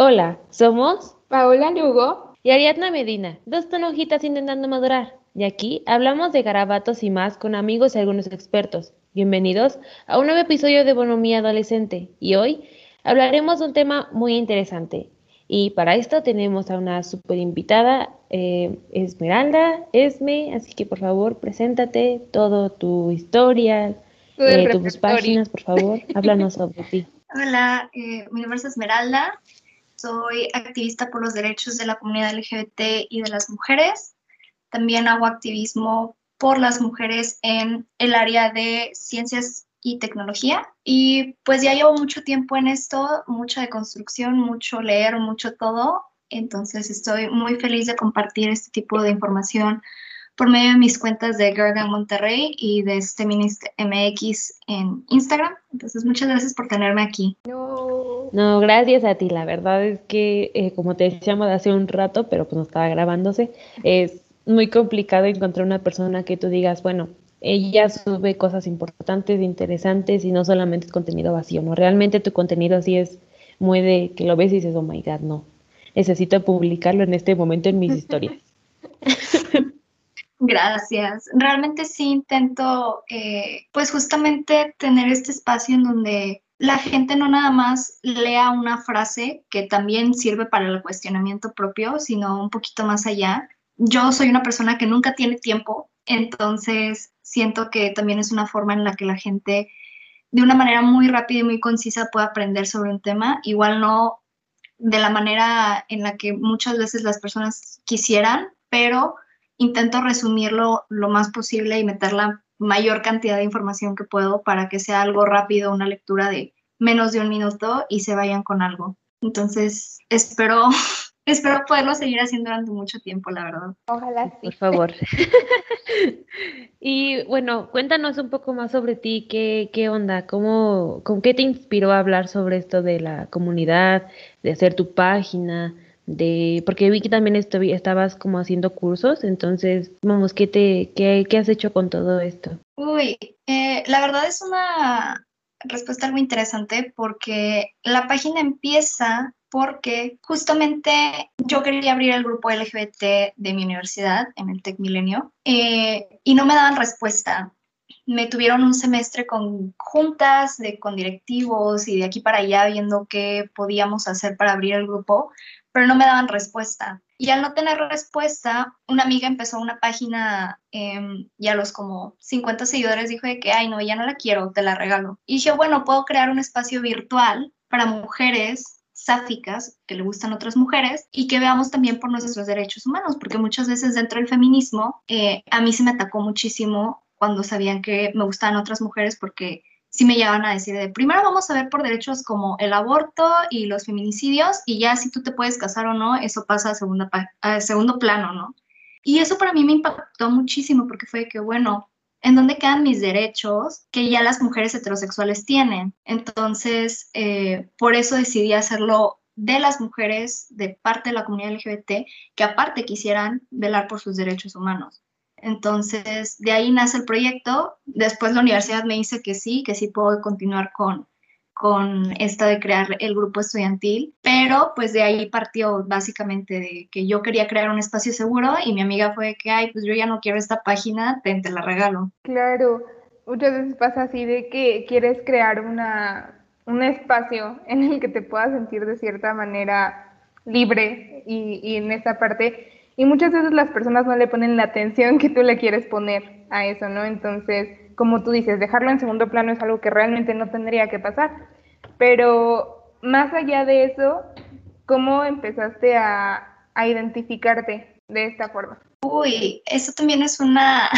Hola, somos Paola Lugo y Ariadna Medina, dos tonojitas intentando madurar. Y aquí hablamos de garabatos y más con amigos y algunos expertos. Bienvenidos a un nuevo episodio de Bonomía Adolescente. Y hoy hablaremos de un tema muy interesante. Y para esto tenemos a una super invitada, eh, Esmeralda, Esme, así que por favor preséntate, todo tu historia, eh, tus páginas, por favor, háblanos sobre ti. Hola, eh, mi nombre es Esmeralda, soy activista por los derechos de la comunidad LGBT y de las mujeres. También hago activismo por las mujeres en el área de ciencias y tecnología. Y pues ya llevo mucho tiempo en esto, mucha de construcción, mucho leer, mucho todo. Entonces estoy muy feliz de compartir este tipo de información por medio de mis cuentas de Gargan Monterrey y de Feminist MX en Instagram. Entonces, muchas gracias por tenerme aquí. No, no gracias a ti. La verdad es que, eh, como te decíamos hace un rato, pero pues no estaba grabándose, es muy complicado encontrar una persona que tú digas, bueno, ella sube cosas importantes, interesantes y no solamente es contenido vacío, ¿no? Realmente tu contenido así es muy de que lo ves y dices, oh my god, no. Necesito publicarlo en este momento en mis historias. Gracias. Realmente sí intento, eh, pues justamente tener este espacio en donde la gente no nada más lea una frase que también sirve para el cuestionamiento propio, sino un poquito más allá. Yo soy una persona que nunca tiene tiempo, entonces siento que también es una forma en la que la gente de una manera muy rápida y muy concisa puede aprender sobre un tema, igual no de la manera en la que muchas veces las personas quisieran, pero intento resumirlo lo más posible y meter la mayor cantidad de información que puedo para que sea algo rápido, una lectura de menos de un minuto y se vayan con algo. Entonces, espero, espero poderlo seguir haciendo durante mucho tiempo, la verdad. Ojalá sí. Por favor. y bueno, cuéntanos un poco más sobre ti, qué, qué onda, cómo, con qué te inspiró a hablar sobre esto de la comunidad, de hacer tu página, de porque vi que también estabas como haciendo cursos, entonces, vamos, ¿qué, te, qué, qué has hecho con todo esto? Uy, eh, la verdad es una respuesta muy interesante porque la página empieza porque justamente yo quería abrir el grupo LGBT de mi universidad en el Tec Milenio eh, y no me daban respuesta. Me tuvieron un semestre con juntas, de, con directivos y de aquí para allá viendo qué podíamos hacer para abrir el grupo, pero no me daban respuesta. Y al no tener respuesta, una amiga empezó una página em, y a los como 50 seguidores dijo de que, ay, no, ya no la quiero, te la regalo. Y dije, bueno, puedo crear un espacio virtual para mujeres sáficas que le gustan otras mujeres y que veamos también por nuestros derechos humanos, porque muchas veces dentro del feminismo eh, a mí se me atacó muchísimo cuando sabían que me gustaban otras mujeres porque sí me llevan a decir de primero vamos a ver por derechos como el aborto y los feminicidios y ya si tú te puedes casar o no, eso pasa a, segundo plano, ¿no? Y eso para mí me impactó muchísimo porque fue que, bueno, ¿en dónde quedan mis derechos que ya las mujeres heterosexuales tienen? Entonces, eh, por eso decidí hacerlo de las mujeres de parte de la comunidad LGBT que aparte quisieran velar por sus derechos humanos. Entonces, de ahí nace el proyecto. Después la universidad me dice que sí, que sí puedo continuar con, con esta de crear el grupo estudiantil, pero pues de ahí partió básicamente de que yo quería crear un espacio seguro y mi amiga fue que, ay, pues yo ya no quiero esta página, te, te la regalo. Claro, muchas veces pasa así de que quieres crear una, un espacio en el que te puedas sentir de cierta manera libre y, y en esa parte y muchas veces las personas no le ponen la atención que tú le quieres poner a eso, ¿no? Entonces, como tú dices, dejarlo en segundo plano es algo que realmente no tendría que pasar. Pero más allá de eso, ¿cómo empezaste a, identificarte de esta forma? Uy, eso también es una...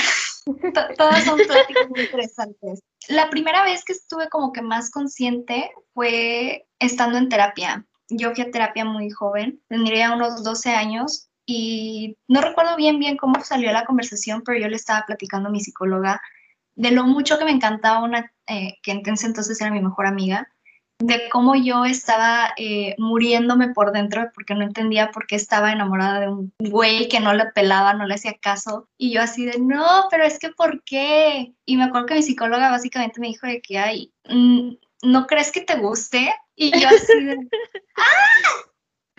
Todas son pláticas muy interesantes. La primera vez que estuve como que más consciente fue estando en terapia. Yo fui a terapia muy joven, tendría unos 12 años y no recuerdo bien bien cómo salió la conversación, pero yo le estaba platicando a mi psicóloga de lo mucho que me encantaba una, eh, que entonces entonces era mi mejor amiga, de cómo yo estaba eh, muriéndome por dentro porque no entendía por qué estaba enamorada de un güey que no le pelaba, no le hacía caso. Y yo así de, no, pero es que ¿por qué? Y me acuerdo que mi psicóloga básicamente me dijo de que, ay, mm, ¿no crees que te guste? Y yo así de, ¡ah!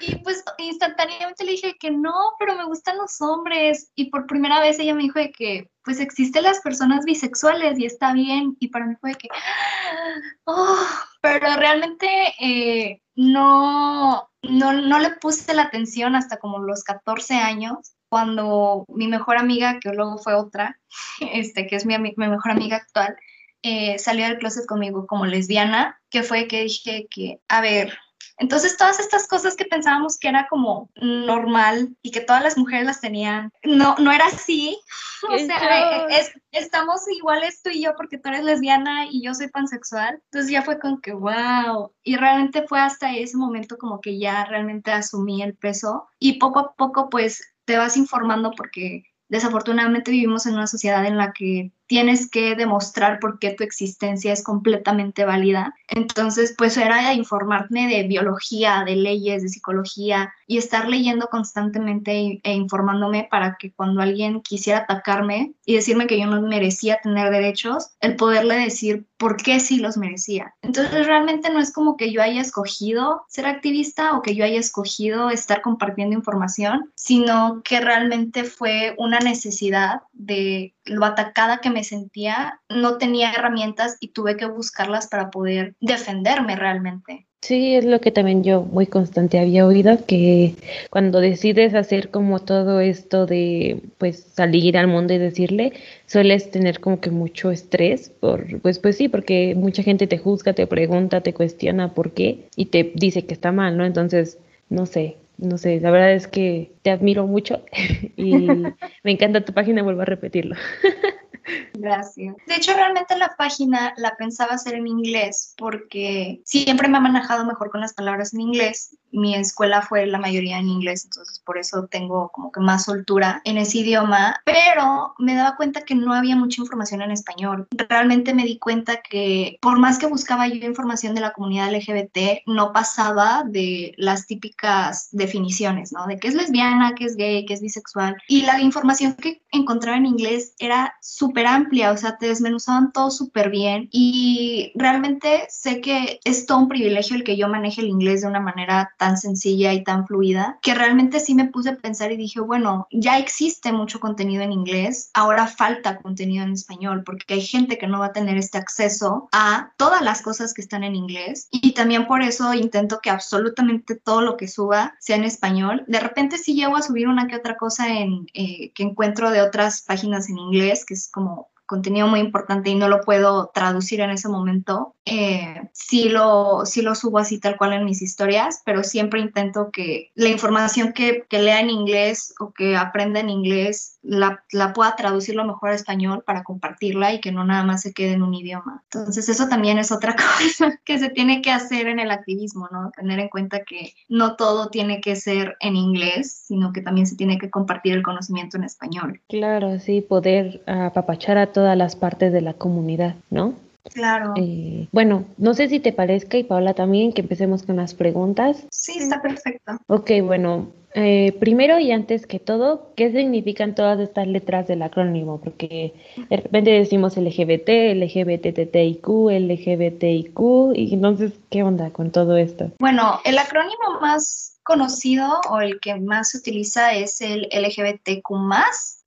Y pues instantáneamente le dije que no, pero me gustan los hombres. Y por primera vez ella me dijo de que pues existen las personas bisexuales y está bien. Y para mí fue que, oh, pero realmente eh, no, no, no le puse la atención hasta como los 14 años cuando mi mejor amiga, que luego fue otra, este, que es mi, mi mejor amiga actual, eh, salió del closet conmigo como lesbiana, que fue que dije que, a ver, entonces todas estas cosas que pensábamos que era como normal y que todas las mujeres las tenían, no, no era así. O sea, es, estamos iguales tú y yo porque tú eres lesbiana y yo soy pansexual. Entonces ya fue con que, wow. Y realmente fue hasta ese momento como que ya realmente asumí el peso y poco a poco pues te vas informando porque desafortunadamente vivimos en una sociedad en la que tienes que demostrar por qué tu existencia es completamente válida. Entonces, pues era informarme de biología, de leyes, de psicología y estar leyendo constantemente e informándome para que cuando alguien quisiera atacarme y decirme que yo no merecía tener derechos, el poderle decir por qué sí los merecía. Entonces, realmente no es como que yo haya escogido ser activista o que yo haya escogido estar compartiendo información, sino que realmente fue una necesidad de lo atacada que me sentía, no tenía herramientas y tuve que buscarlas para poder defenderme realmente. Sí, es lo que también yo muy constante había oído, que cuando decides hacer como todo esto de pues salir al mundo y decirle, sueles tener como que mucho estrés, por, pues pues sí, porque mucha gente te juzga, te pregunta, te cuestiona por qué y te dice que está mal, ¿no? Entonces, no sé, no sé, la verdad es que te admiro mucho y me encanta tu página, vuelvo a repetirlo. Gracias. De hecho, realmente la página la pensaba hacer en inglés porque siempre me ha manejado mejor con las palabras en inglés. Mi escuela fue la mayoría en inglés, entonces por eso tengo como que más soltura en ese idioma, pero me daba cuenta que no había mucha información en español. Realmente me di cuenta que por más que buscaba yo información de la comunidad LGBT, no pasaba de las típicas definiciones, ¿no? De qué es lesbiana, qué es gay, qué es bisexual. Y la información que encontraba en inglés era súper amplia, o sea, te desmenuzaban todo súper bien y realmente sé que es todo un privilegio el que yo maneje el inglés de una manera tan sencilla y tan fluida, que realmente sí me puse a pensar y dije, bueno, ya existe mucho contenido en inglés, ahora falta contenido en español, porque hay gente que no va a tener este acceso a todas las cosas que están en inglés y también por eso intento que absolutamente todo lo que suba sea en español. De repente sí llego a subir una que otra cosa en, eh, que encuentro de otras páginas en inglés, que es como como contenido muy importante y no lo puedo traducir en ese momento, eh, sí, lo, sí lo subo así tal cual en mis historias, pero siempre intento que la información que, que lea en inglés o que aprenda en inglés la, la, pueda traducir lo mejor a español para compartirla y que no nada más se quede en un idioma. Entonces eso también es otra cosa que se tiene que hacer en el activismo, ¿no? Tener en cuenta que no todo tiene que ser en inglés, sino que también se tiene que compartir el conocimiento en español. Claro, sí, poder apapachar a todos todas las partes de la comunidad, ¿no? Claro. Eh, bueno, no sé si te parezca y Paula también que empecemos con las preguntas. Sí, está perfecto. Ok, bueno, eh, primero y antes que todo, ¿qué significan todas estas letras del acrónimo? Porque de repente decimos LGBT, LGBTTIQ, LGBTIQ, y entonces, ¿qué onda con todo esto? Bueno, el acrónimo más conocido o el que más se utiliza es el LGBTQ.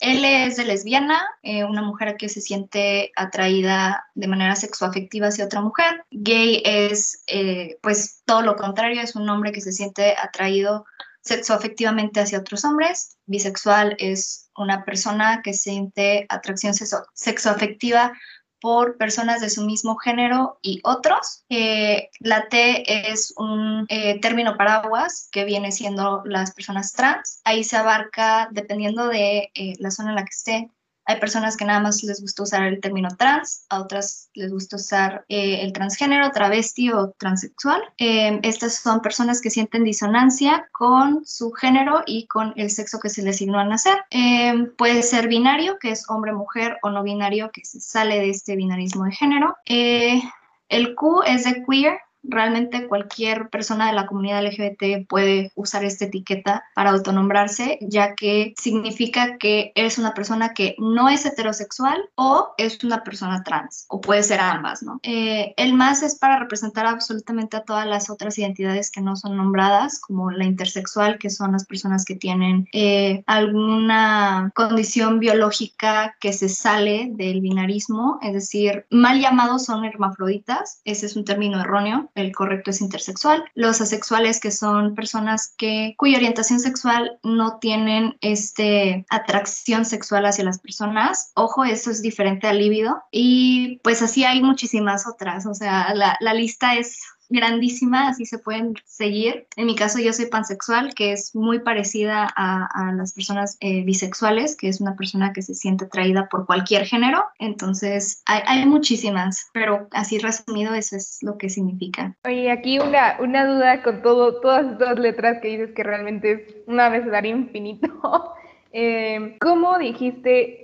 Él es de lesbiana, eh, una mujer que se siente atraída de manera sexoafectiva hacia otra mujer. Gay es, eh, pues, todo lo contrario, es un hombre que se siente atraído sexoafectivamente hacia otros hombres. Bisexual es una persona que siente atracción sexoafectiva por personas de su mismo género y otros. Eh, la T es un eh, término paraguas que viene siendo las personas trans. Ahí se abarca, dependiendo de eh, la zona en la que esté, hay personas que nada más les gusta usar el término trans, a otras les gusta usar eh, el transgénero, travesti o transexual. Em, estas son personas que sienten disonancia con su género y con el sexo que se les asignó al nacer. Em, puede ser binario, que es hombre-mujer, o no binario, que se sale de este binarismo de género. Eh, el Q es de queer, Realmente cualquier persona de la comunidad LGBT puede usar esta etiqueta para autonombrarse, ya que significa que eres una persona que no es heterosexual o es una persona trans, o puede ser ambas, ¿no? Eh, el más es para representar absolutamente a todas las otras identidades que no son nombradas, como la intersexual, que son las personas que tienen eh, alguna condición biológica que se sale del binarismo, es decir, mal llamados son hermafroditas, ese es un término erróneo, el correcto es intersexual. Los asexuales, que son personas que, cuya orientación sexual no tienen este, atracción sexual hacia las personas. Ojo, eso es diferente al líbido. Y pues así hay muchísimas otras, o sea, la, la lista es grandísima, así se pueden seguir. En mi caso yo soy pansexual, que es muy parecida a, a las personas eh, bisexuales, que es una persona que se siente atraída por cualquier género. Entonces hay, hay, muchísimas, pero así resumido eso es lo que significa. Oye, aquí una, una duda con todo, todas estas letras que dices que realmente es una abecedario infinito. eh, ¿Cómo dijiste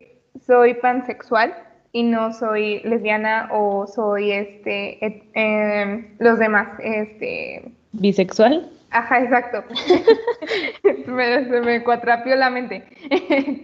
soy pansexual? Y no soy lesbiana o soy este eh, los demás este bisexual ajá exacto. Se, me, se me cuatrapió la mente.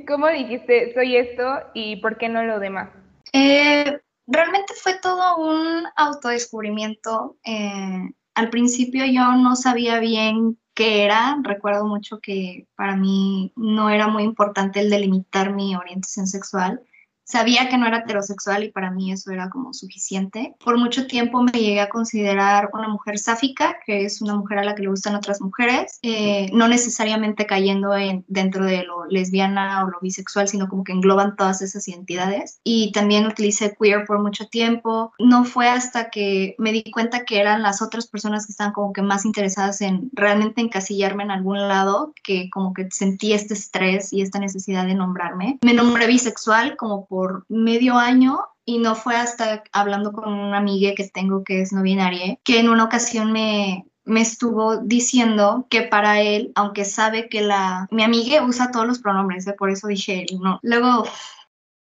Cómo dijiste soy esto y por qué no lo demás eh, realmente fue todo un autodescubrimiento. Eh, al principio yo no sabía bien qué era. Recuerdo mucho que para mí no era muy importante el delimitar mi orientación sexual Sabía que no era heterosexual y para mí eso era como suficiente. Por mucho tiempo me llegué a considerar una mujer sáfica, que es una mujer a la que le gustan otras mujeres, eh, no necesariamente cayendo en, dentro de lo lesbiana o lo bisexual, sino como que engloban todas esas identidades. Y también utilicé queer por mucho tiempo. No fue hasta que me di cuenta que eran las otras personas que estaban como que más interesadas en realmente encasillarme en algún lado, que como que sentí este estrés y esta necesidad de nombrarme. Me nombré bisexual como por por medio año y no fue hasta hablando con una amiga que tengo que es no binaria, que en una ocasión me, me estuvo diciendo que para él, aunque sabe que la mi amiga usa todos los pronombres, ¿eh? por eso dije no. Luego,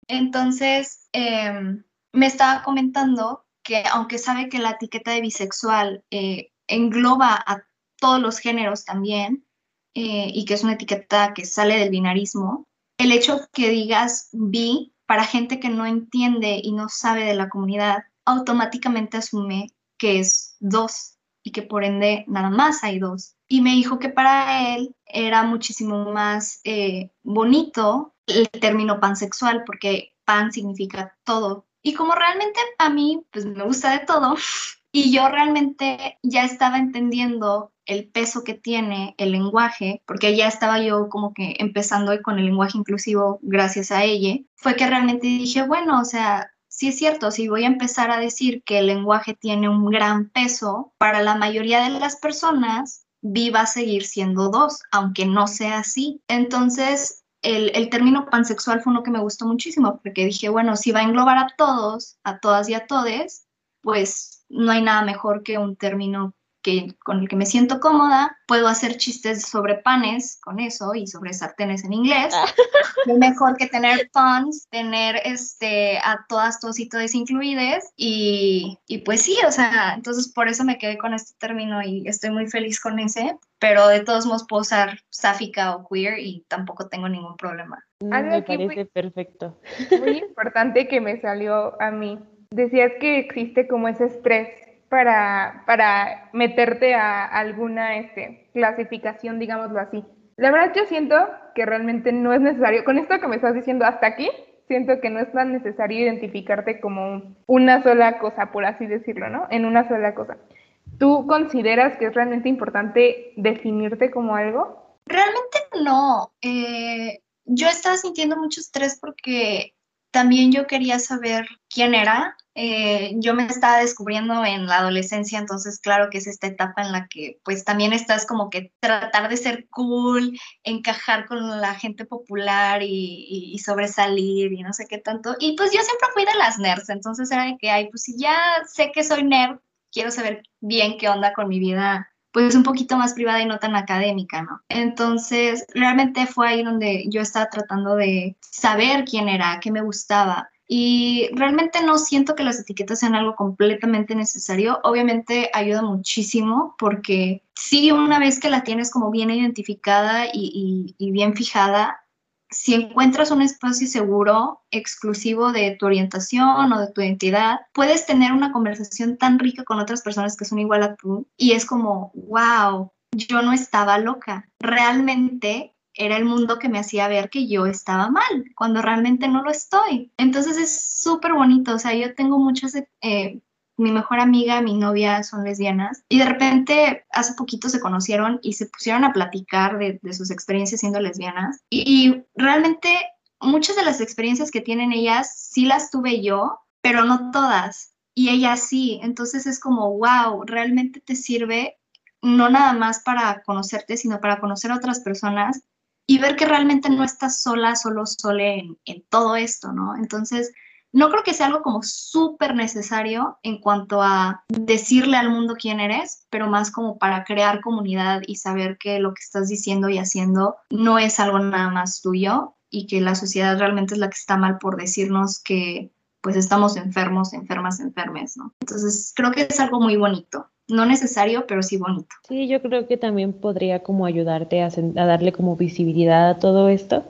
entonces em, me estaba comentando que aunque sabe que la etiqueta de bisexual eh, engloba a todos los géneros también eh, y que es una etiqueta que sale del binarismo, el hecho que digas bi para gente que no entiende y no sabe de la comunidad, automáticamente asume que es dos y que por ende nada más hay dos. Y me dijo que para él era muchísimo más eh, bonito el término pansexual porque pan significa todo. Y como realmente a mí pues me gusta de todo y yo realmente ya estaba entendiendo el peso que tiene el lenguaje, porque ya estaba yo como que empezando con el lenguaje inclusivo gracias a ella, fue que realmente dije, bueno, o sea, sí es cierto, si voy a empezar a decir que el lenguaje tiene un gran peso, para la mayoría de las personas, viva a seguir siendo dos, aunque no sea así. Entonces, el, el, término pansexual fue uno que me gustó muchísimo, porque dije, bueno, si va a englobar a todos, a todas y a todes, pues no hay nada mejor que un término que, con el que me siento cómoda, puedo hacer chistes sobre panes con eso y sobre sartenes en inglés. Ah. Mejor que tener puns, tener este, a todas, todos y todas incluidas. Y, y pues sí, o sea, entonces por eso me quedé con este término y estoy muy feliz con ese. Pero de todos modos puedo usar sáfica o queer y tampoco tengo ningún problema. Mm, me parece perfecto. Muy importante que me salió a mí. Decías que existe como ese estrés para, para meterte a alguna este, clasificación, digámoslo así. La verdad yo siento que realmente no es necesario, con esto que me estás diciendo hasta aquí, siento que no es tan necesario identificarte como una sola cosa, por así decirlo, ¿no? En una sola cosa. ¿Tú consideras que es realmente importante definirte como algo? Realmente no. Eh, yo estaba sintiendo mucho estrés porque también yo quería saber quién era. Eh, yo me estaba descubriendo en la adolescencia, entonces claro que es esta etapa en la que pues también estás como que tratar de ser cool, encajar con la gente popular y, sobresalir y no sé qué tanto. Y pues yo siempre fui de las nerds, entonces era de que, ay, pues ya sé que soy nerd, quiero saber bien qué onda con mi vida pues un poquito más privada y no tan académica, ¿no? Entonces, realmente fue ahí donde yo estaba tratando de saber quién era, qué me gustaba. Y realmente no siento que las etiquetas sean algo completamente necesario. Obviamente ayuda muchísimo porque sí, una vez que la tienes como bien identificada y, bien fijada, si encuentras un espacio seguro, exclusivo de tu orientación o de tu identidad, puedes tener una conversación tan rica con otras personas que son igual a tú y es como, wow, yo no estaba loca. Realmente era el mundo que me hacía ver que yo estaba mal, cuando realmente no lo estoy. Entonces es súper bonito, o sea, yo tengo muchas eh, mi mejor amiga, mi novia son lesbianas y de repente hace poquito se conocieron y se pusieron a platicar de, sus experiencias siendo lesbianas y, realmente muchas de las experiencias que tienen ellas sí las tuve yo, pero no todas y ellas sí, entonces es como, wow, realmente te sirve no nada más para conocerte, sino para conocer a otras personas y ver que realmente no estás sola, solo, sole en, todo esto, ¿no? Entonces, no creo que sea algo como súper necesario en cuanto a decirle al mundo quién eres, pero más como para crear comunidad y saber que lo que estás diciendo y haciendo no es algo nada más tuyo y que la sociedad realmente es la que está mal por decirnos que pues estamos enfermos, enfermas, enfermes, ¿no? Entonces creo que es algo muy bonito. No necesario, pero sí bonito. Sí, yo creo que también podría como ayudarte a, a darle como visibilidad a todo esto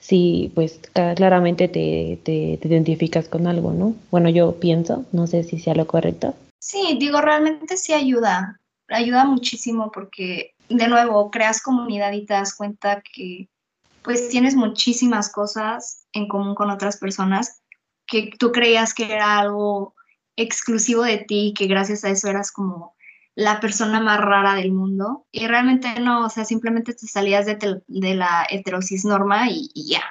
si pues claramente te, te, identificas con algo, ¿no? Bueno, yo pienso, no sé si sea lo correcto. Sí, digo, realmente sí ayuda, ayuda muchísimo porque de nuevo creas comunidad y te das cuenta que pues tienes muchísimas cosas en común con otras personas que tú creías que era algo exclusivo de ti, que gracias a eso eras como la persona más rara del mundo y realmente no, o sea, simplemente te salías de, de la heterosis norma y, ya.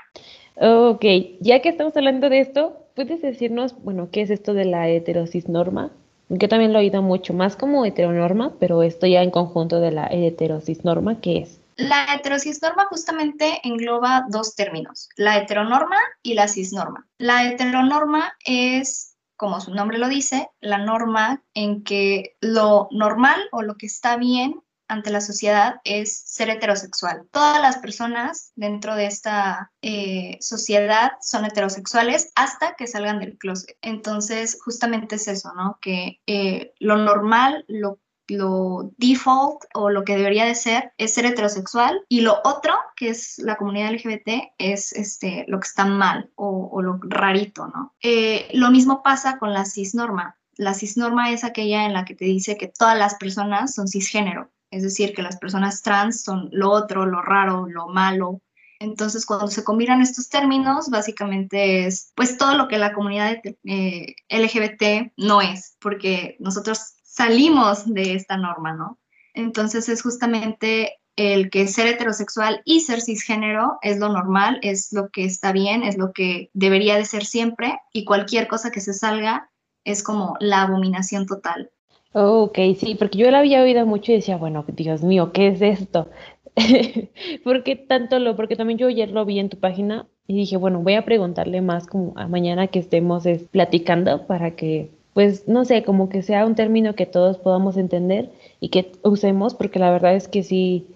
Ok, ya que estamos hablando de esto, ¿puedes decirnos, bueno, qué es esto de la heterosis norma? Yo también lo he oído mucho, más como heteronorma, pero esto ya en conjunto de la heterosis norma, ¿qué es? La heterosis norma justamente engloba dos términos, la heteronorma y la cisnorma. La heteronorma es como su nombre lo dice, la norma en que lo normal o lo que está bien ante la sociedad es ser heterosexual. Todas las personas dentro de esta eh, sociedad son heterosexuales hasta que salgan del closet. Entonces, justamente es eso, ¿no? Que eh, lo normal, lo lo default o lo que debería de ser es ser heterosexual y lo otro, que es la comunidad LGBT, es este, lo que está mal o, lo rarito, ¿no? Eh, lo mismo pasa con la cisnorma. La cisnorma es aquella en la que te dice que todas las personas son cisgénero, es decir, que las personas trans son lo otro, lo raro, lo malo, entonces, cuando se combinan estos términos, básicamente es pues todo lo que la comunidad eh, LGBT no es, porque nosotros salimos de esta norma, ¿no? Entonces es justamente el que ser heterosexual y ser cisgénero es lo normal, es lo que está bien, es lo que debería de ser siempre y cualquier cosa que se salga es como la abominación total. Ok, sí, porque yo la había oído mucho y decía, bueno, Dios mío, ¿qué es esto? ¿Por qué tanto lo? Porque también yo ayer lo vi en tu página y dije, bueno, voy a preguntarle más como a mañana que estemos platicando para que pues no sé, como que sea un término que todos podamos entender y que usemos, porque la verdad es que sí,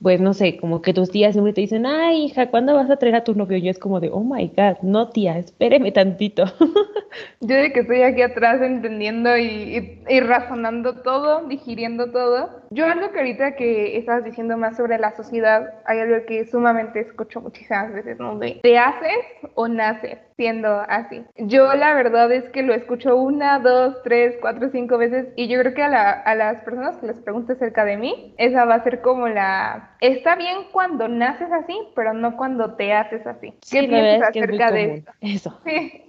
pues no sé, como que tus tías siempre te dicen, ay, hija, ¿cuándo vas a traer a tu novio? Yo es como de, oh my God, no tía, espéreme tantito. Yo de que estoy aquí atrás entendiendo y, y, razonando todo, digiriendo todo. Yo algo que ahorita que estabas diciendo más sobre la sociedad, hay algo que sumamente escucho muchísimas veces, ¿no? De, ¿te haces o naces? siendo así. Yo la verdad es que lo escucho una, dos, tres, cuatro, cinco veces y yo creo que a, las personas que les pregunte acerca de mí, esa va a ser como la... Está bien cuando naces así, pero no cuando te haces así. ¿Qué piensas acerca de eso? Sí.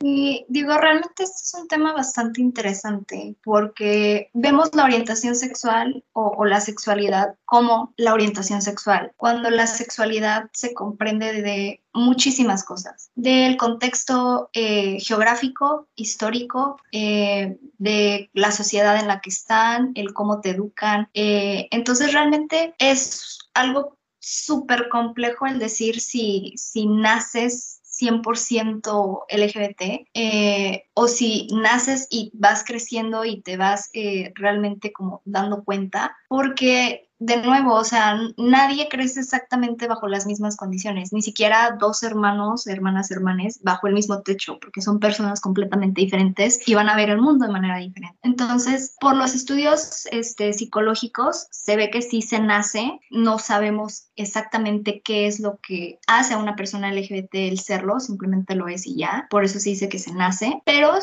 Y digo, realmente este es un tema bastante interesante porque vemos la orientación sexual o, la sexualidad como la orientación sexual, cuando la sexualidad se comprende de muchísimas cosas, del contexto eh, geográfico, histórico, eh, de la sociedad en la que están, el cómo te educan. Eh, entonces realmente es algo súper complejo el decir si, si naces 100% LGBT, eh, o si naces y vas creciendo y te vas eh, realmente como dando cuenta, porque de nuevo, o sea, nadie crece exactamente bajo las mismas condiciones, ni siquiera dos hermanos, hermanas, hermanes bajo el mismo techo, porque son personas completamente diferentes y van a ver el mundo de manera diferente. Entonces, por los estudios este, psicológicos, se ve que si se nace, no sabemos exactamente qué es lo que hace a una persona LGBT el serlo, simplemente lo es y ya, por eso se dice que se nace, pero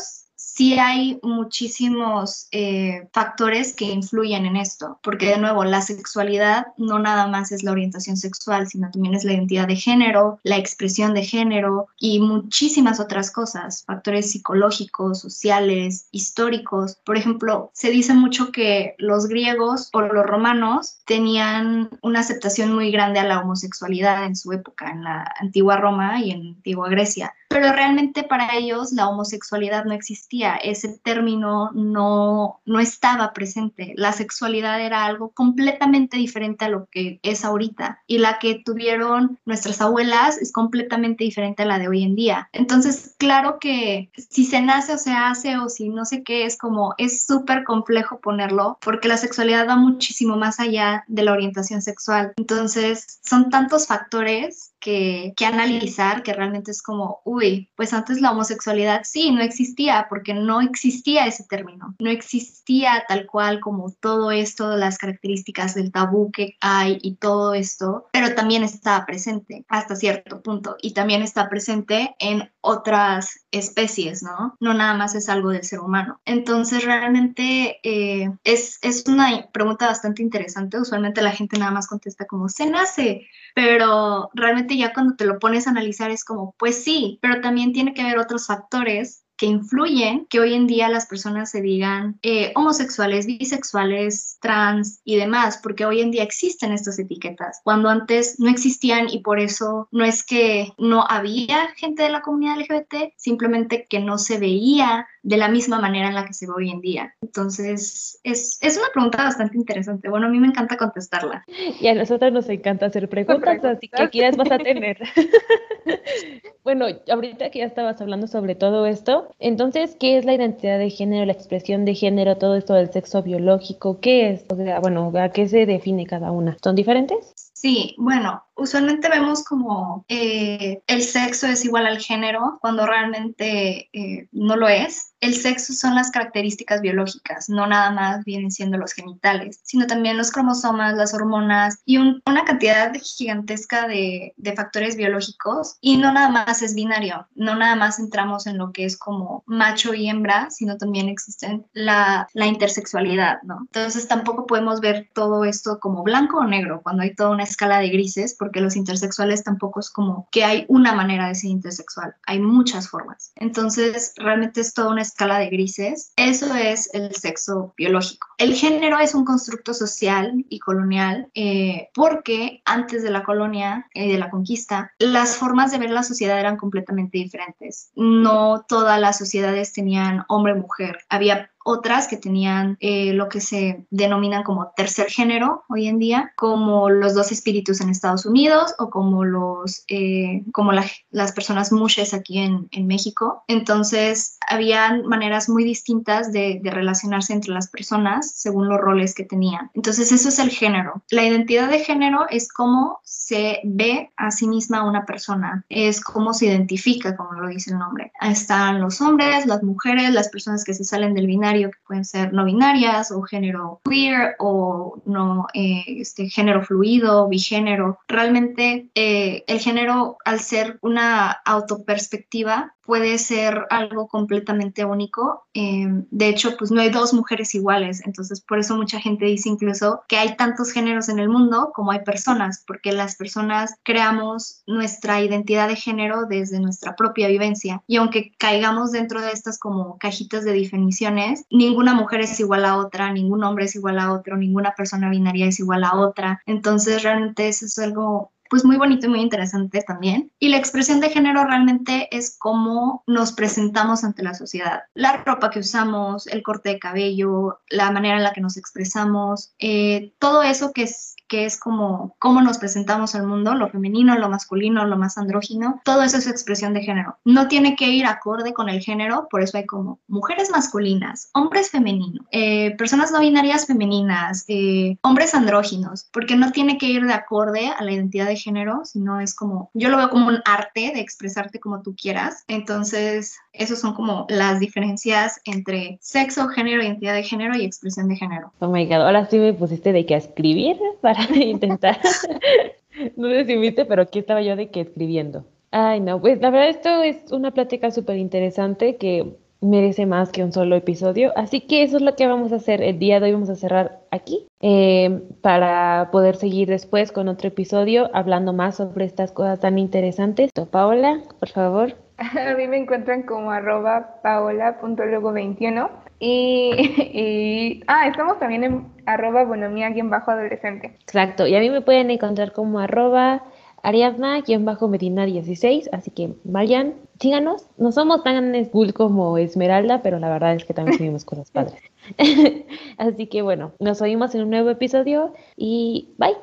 sí hay muchísimos eh, factores que influyen en esto, porque de nuevo, la sexualidad no nada más es la orientación sexual, sino también es la identidad de género, la expresión de género y muchísimas otras cosas, factores psicológicos, sociales, históricos. Por ejemplo, se dice mucho que los griegos o los romanos tenían una aceptación muy grande a la homosexualidad en su época, en la antigua Roma y en antigua Grecia pero realmente para ellos la homosexualidad no existía, ese término no, no estaba presente, la sexualidad era algo completamente diferente a lo que es ahorita y la que tuvieron nuestras abuelas es completamente diferente a la de hoy en día. Entonces, claro que si se nace o se hace o si no sé qué, es como, es súper complejo ponerlo porque la sexualidad va muchísimo más allá de la orientación sexual. Entonces, son tantos factores que, analizar, que realmente es como, uy, pues antes la homosexualidad sí, no existía, porque no existía ese término, no existía tal cual como todo esto, las características del tabú que hay y todo esto, pero también estaba presente hasta cierto punto y también está presente en otras especies, ¿no? No nada más es algo del ser humano. Entonces, realmente eh, es, es una pregunta bastante interesante. Usualmente la gente nada más contesta como, se nace, pero realmente ya cuando te lo pones a analizar es como, pues sí, pero también tiene que haber otros factores que influyen que hoy en día las personas se digan eh, homosexuales, bisexuales, trans y demás, porque hoy en día existen estas etiquetas, cuando antes no existían y por eso no es que no había gente de la comunidad LGBT, simplemente que no se veía de la misma manera en la que se ve hoy en día. Entonces, es, es una pregunta bastante interesante. Bueno, a mí me encanta contestarla. Y a nosotros nos encanta hacer preguntas, así que aquí las vas a tener. bueno, ahorita que ya estabas hablando sobre todo esto, entonces, ¿qué es la identidad de género, la expresión de género, todo esto del sexo biológico? ¿Qué es? O sea, bueno, ¿a qué se define cada una? ¿Son diferentes? Sí, bueno, usualmente vemos como eh, el sexo es igual al género cuando realmente eh, no lo es. El sexo son las características biológicas, no nada más vienen siendo los genitales, sino también los cromosomas, las hormonas y una cantidad gigantesca de, factores biológicos. Y no nada más es binario, no nada más entramos en lo que es como macho y hembra, sino también existe la, la intersexualidad, ¿no? Entonces tampoco podemos ver todo esto como blanco o negro cuando hay toda una escala de grises, porque los intersexuales tampoco es como que hay una manera de ser intersexual, hay muchas formas. Entonces, realmente es toda una escala de grises. Eso es el sexo biológico. El género es un constructo social y colonial eh, porque antes de la colonia y de la conquista, las formas de ver la sociedad eran completamente diferentes. No todas las sociedades tenían hombre-mujer. Había otras que tenían eh, lo que se denominan como tercer género hoy en día, como los dos espíritus en Estados Unidos o como, los, eh, como las personas mushes aquí en, en, México. Entonces, habían maneras muy distintas de, de relacionarse entre las personas según los roles que tenían. Entonces, eso es el género. La identidad de género es cómo se ve a sí misma una persona, es cómo se identifica, como lo dice el nombre. Están los hombres, las mujeres, las personas que se salen del binario que pueden ser no binarias o género queer o no eh, este género fluido, bigénero. Realmente eh, el género, al ser una autoperspectiva, puede ser algo completamente único. Em, de hecho, pues no hay dos mujeres iguales, entonces por eso mucha gente dice incluso que hay tantos géneros en el mundo como hay personas, porque las personas creamos nuestra identidad de género desde nuestra propia vivencia. Y aunque caigamos dentro de estas como cajitas de definiciones, ninguna mujer es igual a otra, ningún hombre es igual a otro, ninguna persona binaria es igual a otra. Entonces realmente eso es algo pues muy bonito y muy interesante también. Y la expresión de género realmente es cómo nos presentamos ante la sociedad. La ropa que usamos, el corte de cabello, la manera en la que nos expresamos, eh, todo eso que es que es como cómo nos presentamos al mundo, lo femenino, lo masculino, lo más andrógino, todo eso es expresión de género. No tiene que ir acorde con el género, por eso hay como mujeres masculinas, hombres femeninos, eh, personas no binarias femeninas, eh, hombres andróginos, porque no tiene que ir de acorde a la identidad de género, sino es como, yo lo veo como un arte de expresarte como tú quieras. Entonces, esos son como las diferencias entre sexo, género, identidad de género y expresión de género. Oh my god, ahora sí me pusiste de que escribir para intentar. no sé si viste, pero aquí estaba yo de que escribiendo. Ay, no, pues la verdad esto es una plática súper interesante que merece más que un solo episodio. Así que eso es lo que vamos a hacer el día de hoy. Vamos a cerrar aquí eh, para poder seguir después con otro episodio hablando más sobre estas cosas tan interesantes. Paola, por favor. A mí me encuentran como arroba paola.logo21 y, ah, estamos también en arroba bonomía-adolescente. Exacto, y a mí me pueden encontrar como arroba Ariadna-Medina16, así que vayan, síganos. No somos tan cool como Esmeralda, pero la verdad es que también subimos cosas padres. así que bueno, nos oímos en un nuevo episodio y bye.